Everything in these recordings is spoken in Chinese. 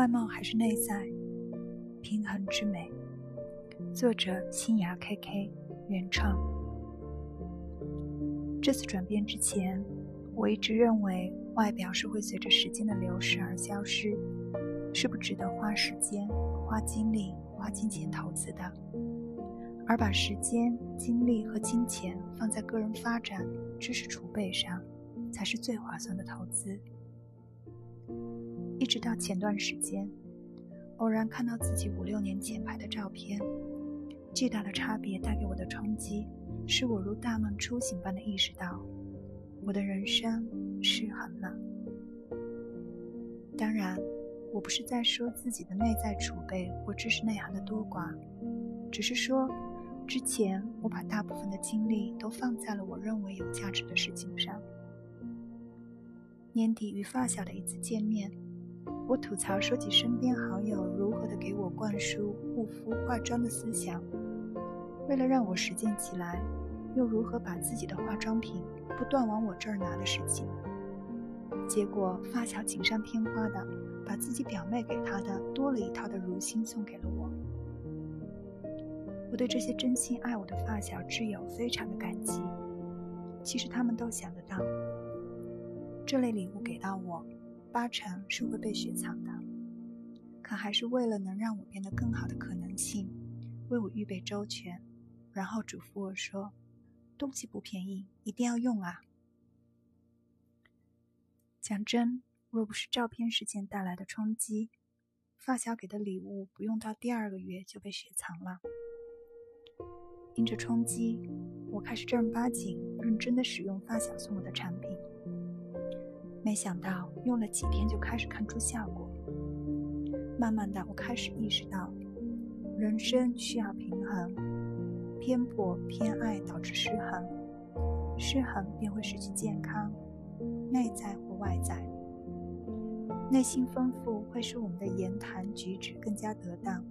外貌还是内在？平衡之美。作者：新芽 KK，原创。这次转变之前，我一直认为外表是会随着时间的流逝而消失，是不值得花时间、花精力、花金钱投资的。而把时间、精力和金钱放在个人发展、知识储备上，才是最划算的投资。一直到前段时间。偶然看到自己五六年前拍的照片，巨大的差别带给我的冲击，使我如大梦初醒般的意识到，我的人生失衡了。当然，我不是在说自己的内在储备或知识内涵的多寡，只是说，之前我把大部分的精力都放在了我认为有价值的事情上。年底与发小的一次见面。我吐槽说起身边好友如何的给我灌输护肤化妆的思想，为了让我实践起来，又如何把自己的化妆品不断往我这儿拿的事情。结果发小锦上添花的把自己表妹给他的多了一套的如新送给了我。我对这些真心爱我的发小挚友非常的感激。其实他们都想得到，这类礼物给到我。八成是会被雪藏的，可还是为了能让我变得更好的可能性，为我预备周全，然后嘱咐我说：“东西不便宜，一定要用啊！”讲真，若不是照片事件带来的冲击，发小给的礼物不用到第二个月就被雪藏了。因着冲击，我开始正儿八经、认真的使用发小送我的产品。没想到用了几天就开始看出效果。慢慢的，我开始意识到，人生需要平衡，偏颇偏爱导致失衡，失衡便会失去健康，内在或外在。内心丰富会使我们的言谈举止更加得当，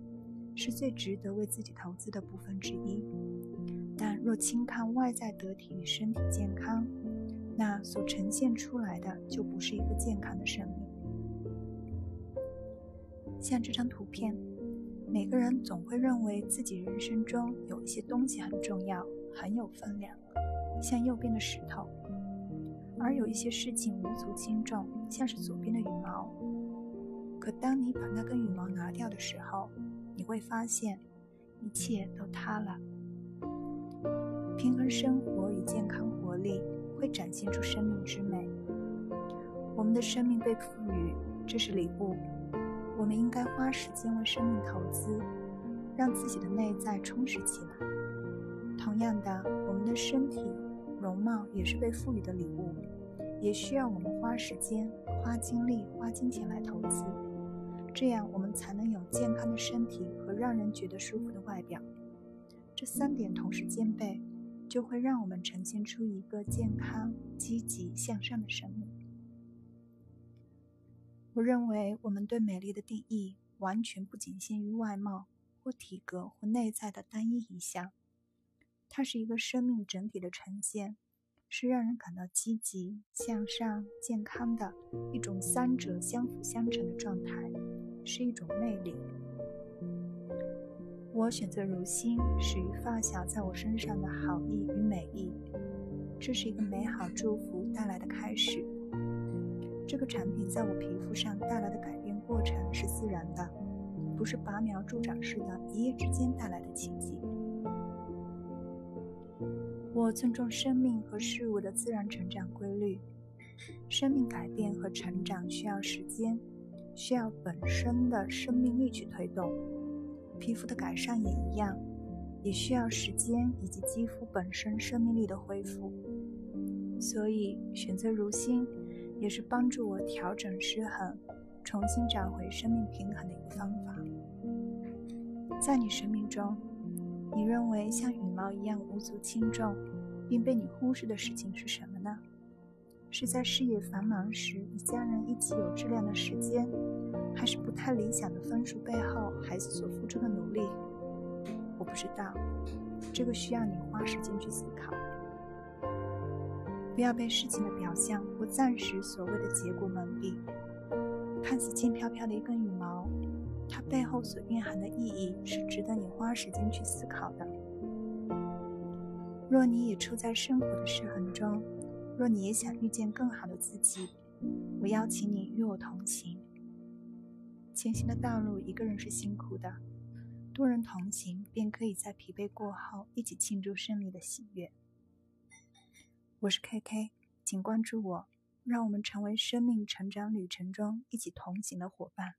是最值得为自己投资的部分之一。但若轻看外在得体与身体健康，那所呈现出来的就不是一个健康的生命。像这张图片，每个人总会认为自己人生中有一些东西很重要，很有分量，像右边的石头；而有一些事情无足轻重，像是左边的羽毛。可当你把那根羽毛拿掉的时候，你会发现，一切都塌了。平衡生活与健康活力。会展现出生命之美。我们的生命被赋予，这是礼物。我们应该花时间为生命投资，让自己的内在充实起来。同样的，我们的身体容貌也是被赋予的礼物，也需要我们花时间、花精力、花金钱来投资。这样，我们才能有健康的身体和让人觉得舒服的外表。这三点同时兼备。就会让我们呈现出一个健康、积极向上的生命。我认为，我们对美丽的定义完全不仅限于外貌或体格或内在的单一一项，它是一个生命整体的呈现，是让人感到积极向上、健康的一种三者相辅相成的状态，是一种魅力。我选择如新，始于发小在我身上的好意与美意，这是一个美好祝福带来的开始。这个产品在我皮肤上带来的改变过程是自然的，不是拔苗助长式的一夜之间带来的奇迹。我尊重生命和事物的自然成长规律，生命改变和成长需要时间，需要本身的生命力去推动。皮肤的改善也一样，也需要时间以及肌肤本身生命力的恢复。所以选择如新，也是帮助我调整失衡、重新找回生命平衡的一个方法。在你生命中，你认为像羽毛一样无足轻重，并被你忽视的事情是什么呢？是在事业繁忙时与家人一起有质量的时间？还是不太理想的分数背后，孩子所付出的努力，我不知道，这个需要你花时间去思考。不要被事情的表象或暂时所谓的结果蒙蔽，看似轻飘飘的一根羽毛，它背后所蕴含的意义是值得你花时间去思考的。若你也处在生活的失衡中，若你也想遇见更好的自己，我邀请你与我同行。前行的道路，一个人是辛苦的，多人同行，便可以在疲惫过后一起庆祝胜利的喜悦。我是 K K，请关注我，让我们成为生命成长旅程中一起同行的伙伴。